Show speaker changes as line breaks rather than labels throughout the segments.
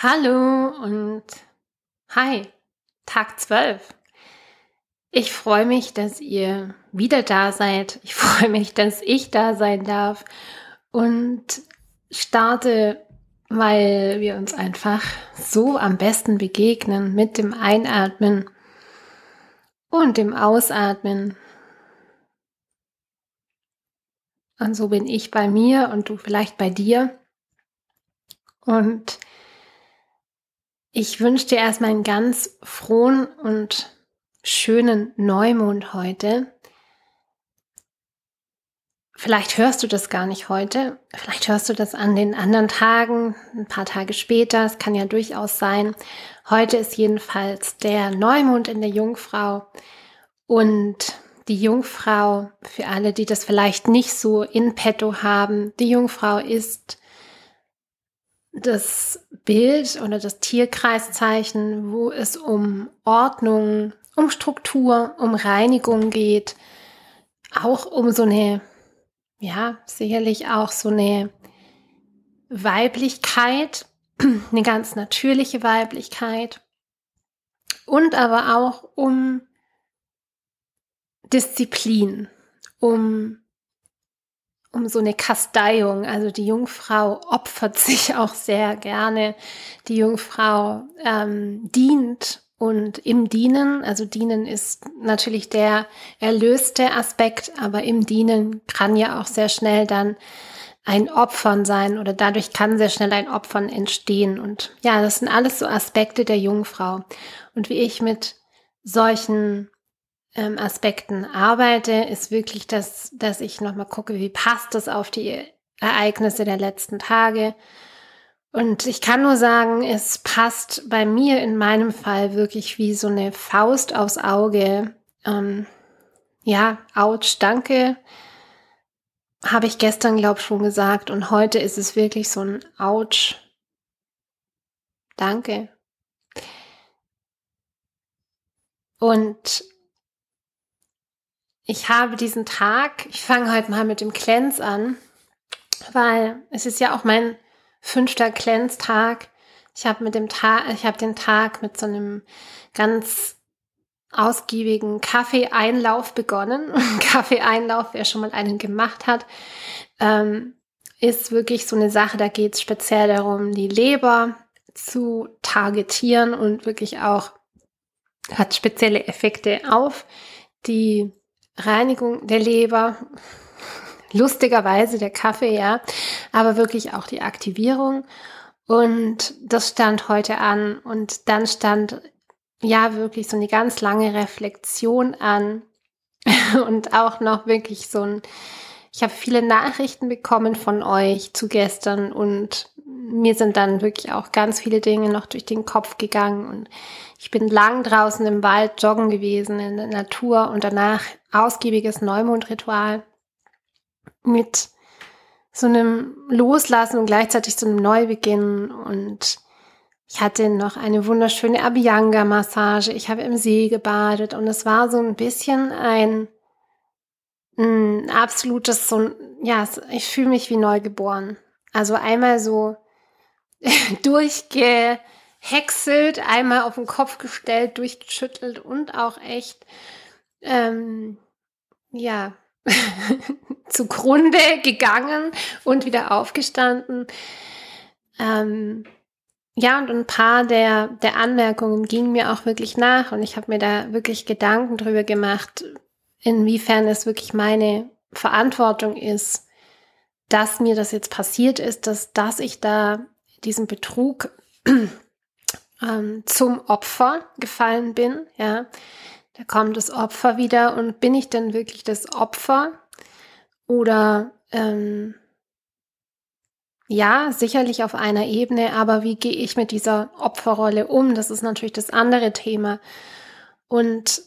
Hallo und hi, Tag 12. Ich freue mich, dass ihr wieder da seid. Ich freue mich, dass ich da sein darf und starte, weil wir uns einfach so am besten begegnen mit dem Einatmen und dem Ausatmen. Und so bin ich bei mir und du vielleicht bei dir. Und ich wünsche dir erstmal einen ganz frohen und schönen Neumond heute. Vielleicht hörst du das gar nicht heute, vielleicht hörst du das an den anderen Tagen, ein paar Tage später, es kann ja durchaus sein. Heute ist jedenfalls der Neumond in der Jungfrau und die Jungfrau, für alle, die das vielleicht nicht so in petto haben, die Jungfrau ist das Bild oder das Tierkreiszeichen, wo es um Ordnung, um Struktur, um Reinigung geht, auch um so eine, ja, sicherlich auch so eine Weiblichkeit, eine ganz natürliche Weiblichkeit und aber auch um Disziplin, um um so eine Kasteiung. Also die Jungfrau opfert sich auch sehr gerne. Die Jungfrau ähm, dient und im Dienen, also Dienen ist natürlich der erlöste Aspekt, aber im Dienen kann ja auch sehr schnell dann ein Opfern sein oder dadurch kann sehr schnell ein Opfern entstehen. Und ja, das sind alles so Aspekte der Jungfrau. Und wie ich mit solchen ähm, Aspekten arbeite, ist wirklich, dass, dass ich nochmal gucke, wie passt das auf die Ereignisse der letzten Tage. Und ich kann nur sagen, es passt bei mir in meinem Fall wirklich wie so eine Faust aufs Auge. Ähm, ja, ouch, danke. Habe ich gestern, glaube ich, schon gesagt. Und heute ist es wirklich so ein ouch. Danke. Und ich habe diesen Tag, ich fange heute mal mit dem Cleanse an, weil es ist ja auch mein fünfter Cleanse-Tag. Ich habe mit dem Tag, ich habe den Tag mit so einem ganz ausgiebigen Kaffeeeinlauf begonnen. Kaffeeeinlauf, wer schon mal einen gemacht hat, ähm, ist wirklich so eine Sache, da geht es speziell darum, die Leber zu targetieren und wirklich auch hat spezielle Effekte auf die Reinigung der Leber, lustigerweise der Kaffee, ja, aber wirklich auch die Aktivierung. Und das stand heute an und dann stand ja wirklich so eine ganz lange Reflexion an und auch noch wirklich so ein, ich habe viele Nachrichten bekommen von euch zu gestern und mir sind dann wirklich auch ganz viele Dinge noch durch den Kopf gegangen und ich bin lang draußen im Wald joggen gewesen, in der Natur und danach ausgiebiges Neumondritual mit so einem Loslassen und gleichzeitig so einem Neubeginn und ich hatte noch eine wunderschöne Abhyanga-Massage. Ich habe im See gebadet und es war so ein bisschen ein, ein absolutes, so ja, ich fühle mich wie neugeboren. Also einmal so durchge, häckselt, einmal auf den Kopf gestellt, durchgeschüttelt und auch echt, ähm, ja, zugrunde gegangen und wieder aufgestanden. Ähm, ja, und ein paar der, der Anmerkungen gingen mir auch wirklich nach und ich habe mir da wirklich Gedanken drüber gemacht, inwiefern es wirklich meine Verantwortung ist, dass mir das jetzt passiert ist, dass, dass ich da diesen Betrug ähm, zum Opfer gefallen bin, ja, da kommt das Opfer wieder und bin ich denn wirklich das Opfer oder ähm, ja, sicherlich auf einer Ebene, aber wie gehe ich mit dieser Opferrolle um? Das ist natürlich das andere Thema. Und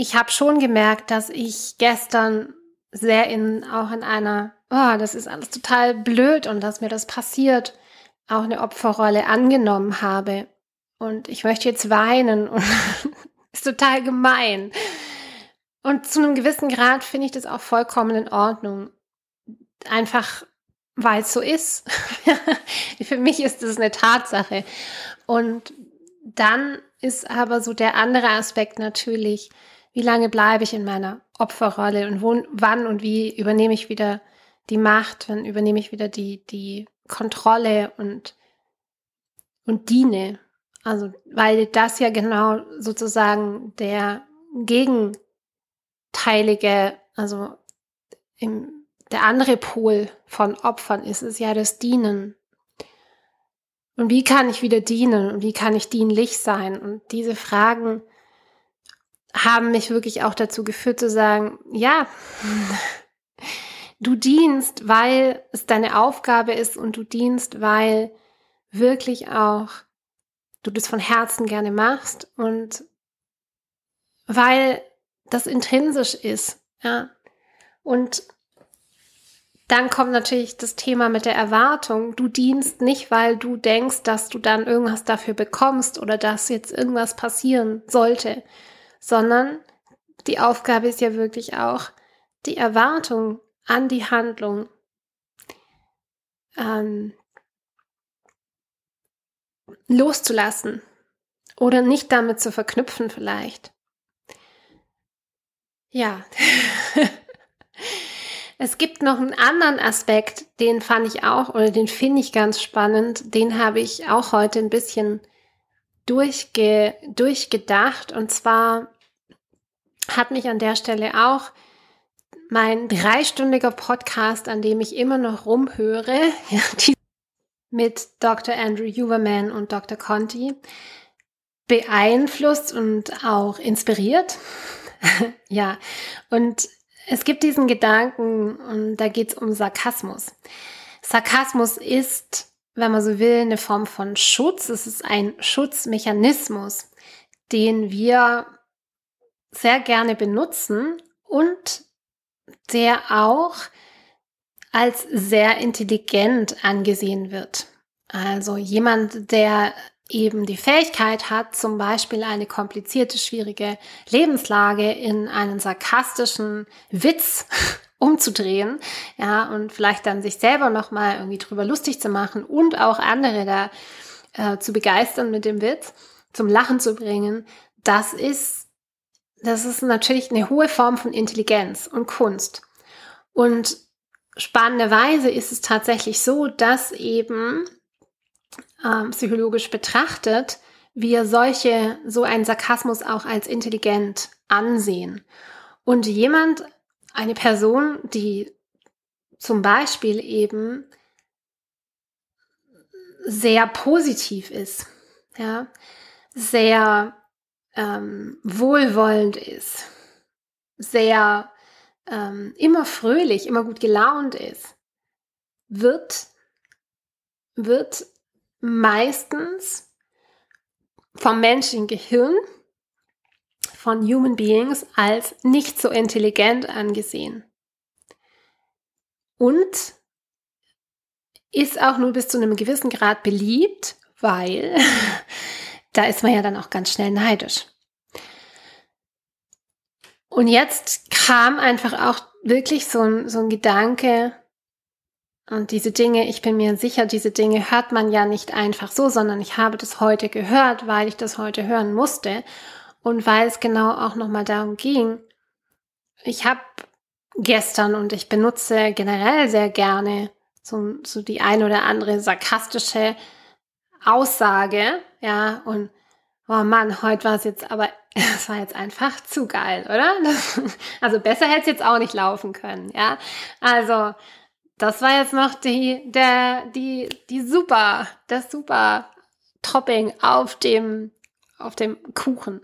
ich habe schon gemerkt, dass ich gestern sehr in auch in einer, oh, das ist alles total blöd und dass mir das passiert, auch eine Opferrolle angenommen habe. Und ich möchte jetzt weinen und ist total gemein. Und zu einem gewissen Grad finde ich das auch vollkommen in Ordnung. Einfach weil es so ist. Für mich ist es eine Tatsache. Und dann ist aber so der andere Aspekt natürlich, wie lange bleibe ich in meiner Opferrolle und wo, wann und wie übernehme ich wieder die Macht, wann übernehme ich wieder die, die Kontrolle und, und diene. Also, weil das ja genau sozusagen der gegenteilige, also im, der andere Pol von Opfern ist, ist ja das Dienen. Und wie kann ich wieder dienen und wie kann ich dienlich sein? Und diese Fragen haben mich wirklich auch dazu geführt zu sagen, ja, du dienst, weil es deine Aufgabe ist und du dienst, weil wirklich auch du das von Herzen gerne machst und weil das intrinsisch ist, ja. Und dann kommt natürlich das Thema mit der Erwartung. Du dienst nicht, weil du denkst, dass du dann irgendwas dafür bekommst oder dass jetzt irgendwas passieren sollte, sondern die Aufgabe ist ja wirklich auch, die Erwartung an die Handlung ähm, loszulassen oder nicht damit zu verknüpfen vielleicht. Ja. Es gibt noch einen anderen Aspekt, den fand ich auch oder den finde ich ganz spannend. Den habe ich auch heute ein bisschen durchge, durchgedacht. Und zwar hat mich an der Stelle auch mein dreistündiger Podcast, an dem ich immer noch rumhöre, ja, mit Dr. Andrew Huberman und Dr. Conti, beeinflusst und auch inspiriert. ja, und es gibt diesen Gedanken und da geht es um Sarkasmus. Sarkasmus ist, wenn man so will, eine Form von Schutz. Es ist ein Schutzmechanismus, den wir sehr gerne benutzen und der auch als sehr intelligent angesehen wird. Also jemand, der eben die Fähigkeit hat, zum Beispiel eine komplizierte, schwierige Lebenslage in einen sarkastischen Witz umzudrehen, ja, und vielleicht dann sich selber nochmal irgendwie drüber lustig zu machen und auch andere da äh, zu begeistern mit dem Witz, zum Lachen zu bringen, das ist, das ist natürlich eine hohe Form von Intelligenz und Kunst. Und spannenderweise ist es tatsächlich so, dass eben ähm, psychologisch betrachtet, wir solche, so einen Sarkasmus auch als intelligent ansehen. Und jemand, eine Person, die zum Beispiel eben sehr positiv ist, ja, sehr ähm, wohlwollend ist, sehr ähm, immer fröhlich, immer gut gelaunt ist, wird, wird meistens vom menschlichen Gehirn, von Human Beings als nicht so intelligent angesehen. Und ist auch nur bis zu einem gewissen Grad beliebt, weil da ist man ja dann auch ganz schnell neidisch. Und jetzt kam einfach auch wirklich so ein, so ein Gedanke, und diese Dinge, ich bin mir sicher, diese Dinge hört man ja nicht einfach so, sondern ich habe das heute gehört, weil ich das heute hören musste und weil es genau auch nochmal darum ging. Ich habe gestern und ich benutze generell sehr gerne so, so die ein oder andere sarkastische Aussage, ja, und oh Mann, heute war es jetzt aber, es war jetzt einfach zu geil, oder? also besser hätte es jetzt auch nicht laufen können, ja. Also das war jetzt noch die, der, die, die super, das super Topping auf dem, auf dem Kuchen.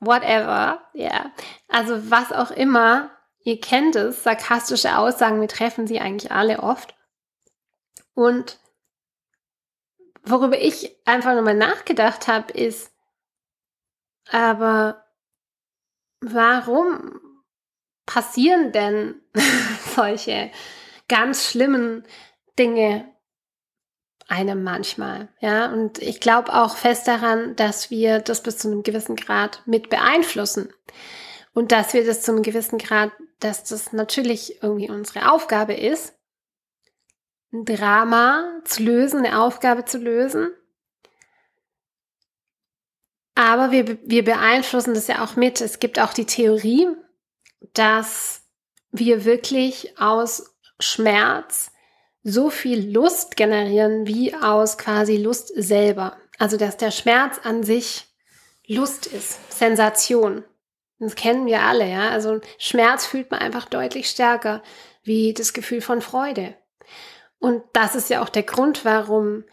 Whatever, ja. Yeah. Also was auch immer, ihr kennt es, sarkastische Aussagen, wir treffen sie eigentlich alle oft. Und worüber ich einfach nochmal nachgedacht habe, ist, aber warum passieren denn solche ganz schlimmen Dinge einem manchmal, ja. Und ich glaube auch fest daran, dass wir das bis zu einem gewissen Grad mit beeinflussen. Und dass wir das zu einem gewissen Grad, dass das natürlich irgendwie unsere Aufgabe ist, ein Drama zu lösen, eine Aufgabe zu lösen. Aber wir, wir beeinflussen das ja auch mit. Es gibt auch die Theorie, dass wir wirklich aus Schmerz so viel Lust generieren wie aus quasi Lust selber. Also dass der Schmerz an sich Lust ist, Sensation. Das kennen wir alle, ja. Also Schmerz fühlt man einfach deutlich stärker wie das Gefühl von Freude. Und das ist ja auch der Grund, warum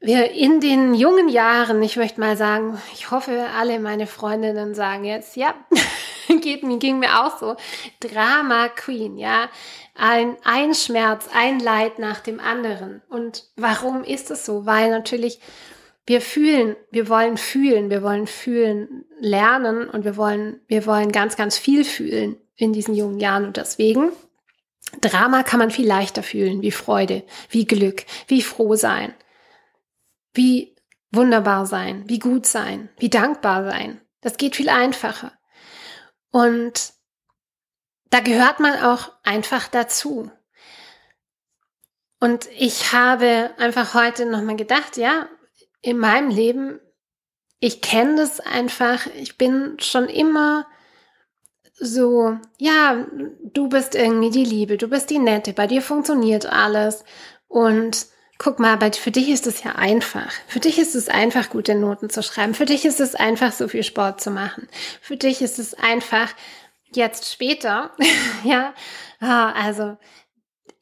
wir in den jungen Jahren, ich möchte mal sagen, ich hoffe, alle meine Freundinnen sagen jetzt, ja, geht mir, ging mir auch so, Drama Queen, ja, ein, ein Schmerz, ein Leid nach dem anderen. Und warum ist es so? Weil natürlich wir fühlen, wir wollen fühlen, wir wollen fühlen lernen und wir wollen, wir wollen ganz, ganz viel fühlen in diesen jungen Jahren und deswegen Drama kann man viel leichter fühlen, wie Freude, wie Glück, wie froh sein, wie wunderbar sein, wie gut sein, wie dankbar sein. Das geht viel einfacher. Und da gehört man auch einfach dazu. Und ich habe einfach heute nochmal gedacht, ja, in meinem Leben, ich kenne das einfach, ich bin schon immer so, ja, du bist irgendwie die Liebe, du bist die Nette, bei dir funktioniert alles und guck mal, bei, für dich ist es ja einfach. Für dich ist es einfach, gute Noten zu schreiben. Für dich ist es einfach, so viel Sport zu machen. Für dich ist es einfach, jetzt später, ja, ah, also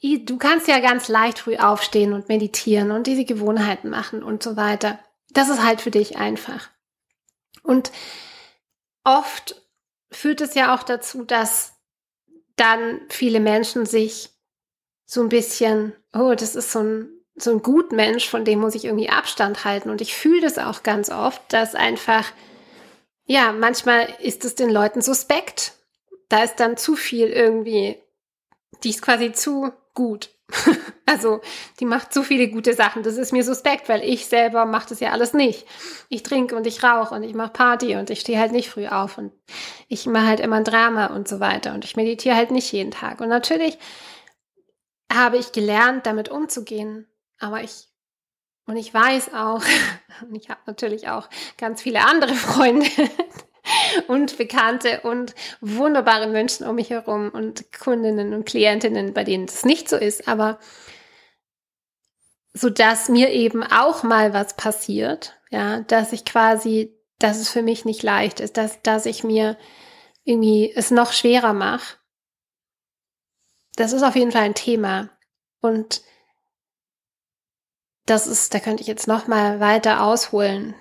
du kannst ja ganz leicht früh aufstehen und meditieren und diese Gewohnheiten machen und so weiter. Das ist halt für dich einfach. Und oft führt es ja auch dazu, dass dann viele Menschen sich so ein bisschen, oh, das ist so ein, so ein Gutmensch, von dem muss ich irgendwie Abstand halten. Und ich fühle das auch ganz oft, dass einfach, ja, manchmal ist es den Leuten suspekt. Da ist dann zu viel irgendwie, die ist quasi zu gut. also die macht so viele gute Sachen. Das ist mir suspekt, weil ich selber mache das ja alles nicht. Ich trinke und ich rauche und ich mache Party und ich stehe halt nicht früh auf und ich mache halt immer ein Drama und so weiter und ich meditiere halt nicht jeden Tag. Und natürlich habe ich gelernt, damit umzugehen. Aber ich und ich weiß auch, und ich habe natürlich auch ganz viele andere Freunde, und Bekannte und wunderbare Menschen um mich herum und Kundinnen und Klientinnen, bei denen das nicht so ist, aber so dass mir eben auch mal was passiert, ja, dass ich quasi, dass es für mich nicht leicht ist, dass, dass ich mir irgendwie es noch schwerer mache. Das ist auf jeden Fall ein Thema und das ist, da könnte ich jetzt noch mal weiter ausholen.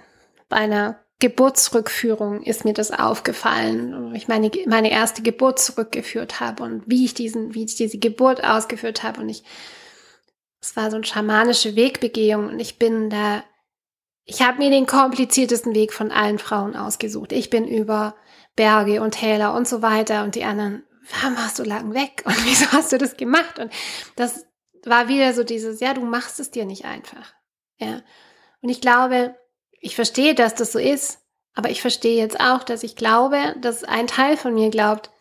Bei einer Geburtsrückführung ist mir das aufgefallen, wo ich meine, meine erste Geburt zurückgeführt habe und wie ich diesen, wie ich diese Geburt ausgeführt habe und ich, es war so eine schamanische Wegbegehung und ich bin da, ich habe mir den kompliziertesten Weg von allen Frauen ausgesucht. Ich bin über Berge und Täler und so weiter und die anderen, warum warst du lang weg und wieso hast du das gemacht? Und das war wieder so dieses, ja, du machst es dir nicht einfach. Ja. Und ich glaube, ich verstehe, dass das so ist, aber ich verstehe jetzt auch, dass ich glaube, dass ein Teil von mir glaubt,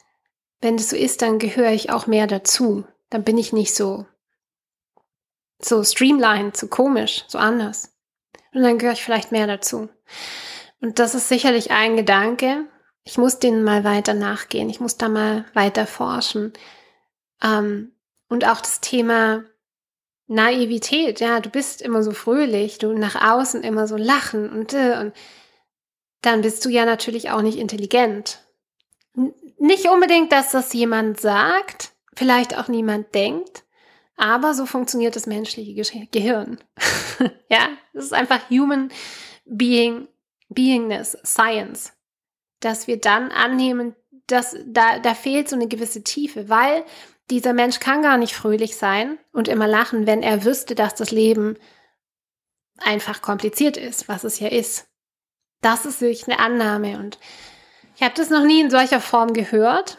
wenn das so ist, dann gehöre ich auch mehr dazu. Dann bin ich nicht so, so streamlined, so komisch, so anders. Und dann gehöre ich vielleicht mehr dazu. Und das ist sicherlich ein Gedanke. Ich muss denen mal weiter nachgehen. Ich muss da mal weiter forschen. Ähm, und auch das Thema Naivität, ja, du bist immer so fröhlich, du nach außen immer so lachen und, äh, und dann bist du ja natürlich auch nicht intelligent. N nicht unbedingt, dass das jemand sagt, vielleicht auch niemand denkt, aber so funktioniert das menschliche Ge Gehirn. ja, das ist einfach Human Being, Beingness, Science, dass wir dann annehmen, dass da, da fehlt so eine gewisse Tiefe, weil dieser Mensch kann gar nicht fröhlich sein und immer lachen, wenn er wüsste, dass das Leben einfach kompliziert ist, was es ja ist. Das ist wirklich eine Annahme und ich habe das noch nie in solcher Form gehört.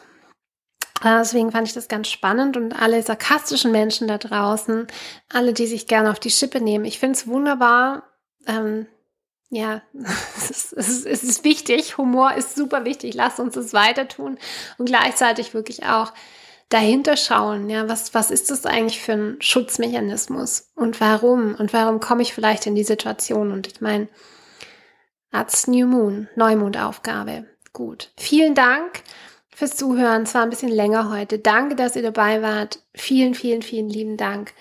Äh, deswegen fand ich das ganz spannend und alle sarkastischen Menschen da draußen, alle, die sich gerne auf die Schippe nehmen. Ich finde es wunderbar. Ähm, ja, es ist, es, ist, wichtig. Humor ist super wichtig. Lasst uns das weiter tun und gleichzeitig wirklich auch dahinter schauen, ja, was, was ist das eigentlich für ein Schutzmechanismus und warum und warum komme ich vielleicht in die Situation und ich meine, als New Moon, Neumondaufgabe. Gut. Vielen Dank fürs Zuhören. Es war ein bisschen länger heute. Danke, dass ihr dabei wart. Vielen, vielen, vielen lieben Dank.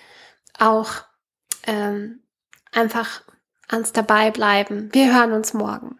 Auch ähm, einfach ans dabei bleiben. Wir hören uns morgen.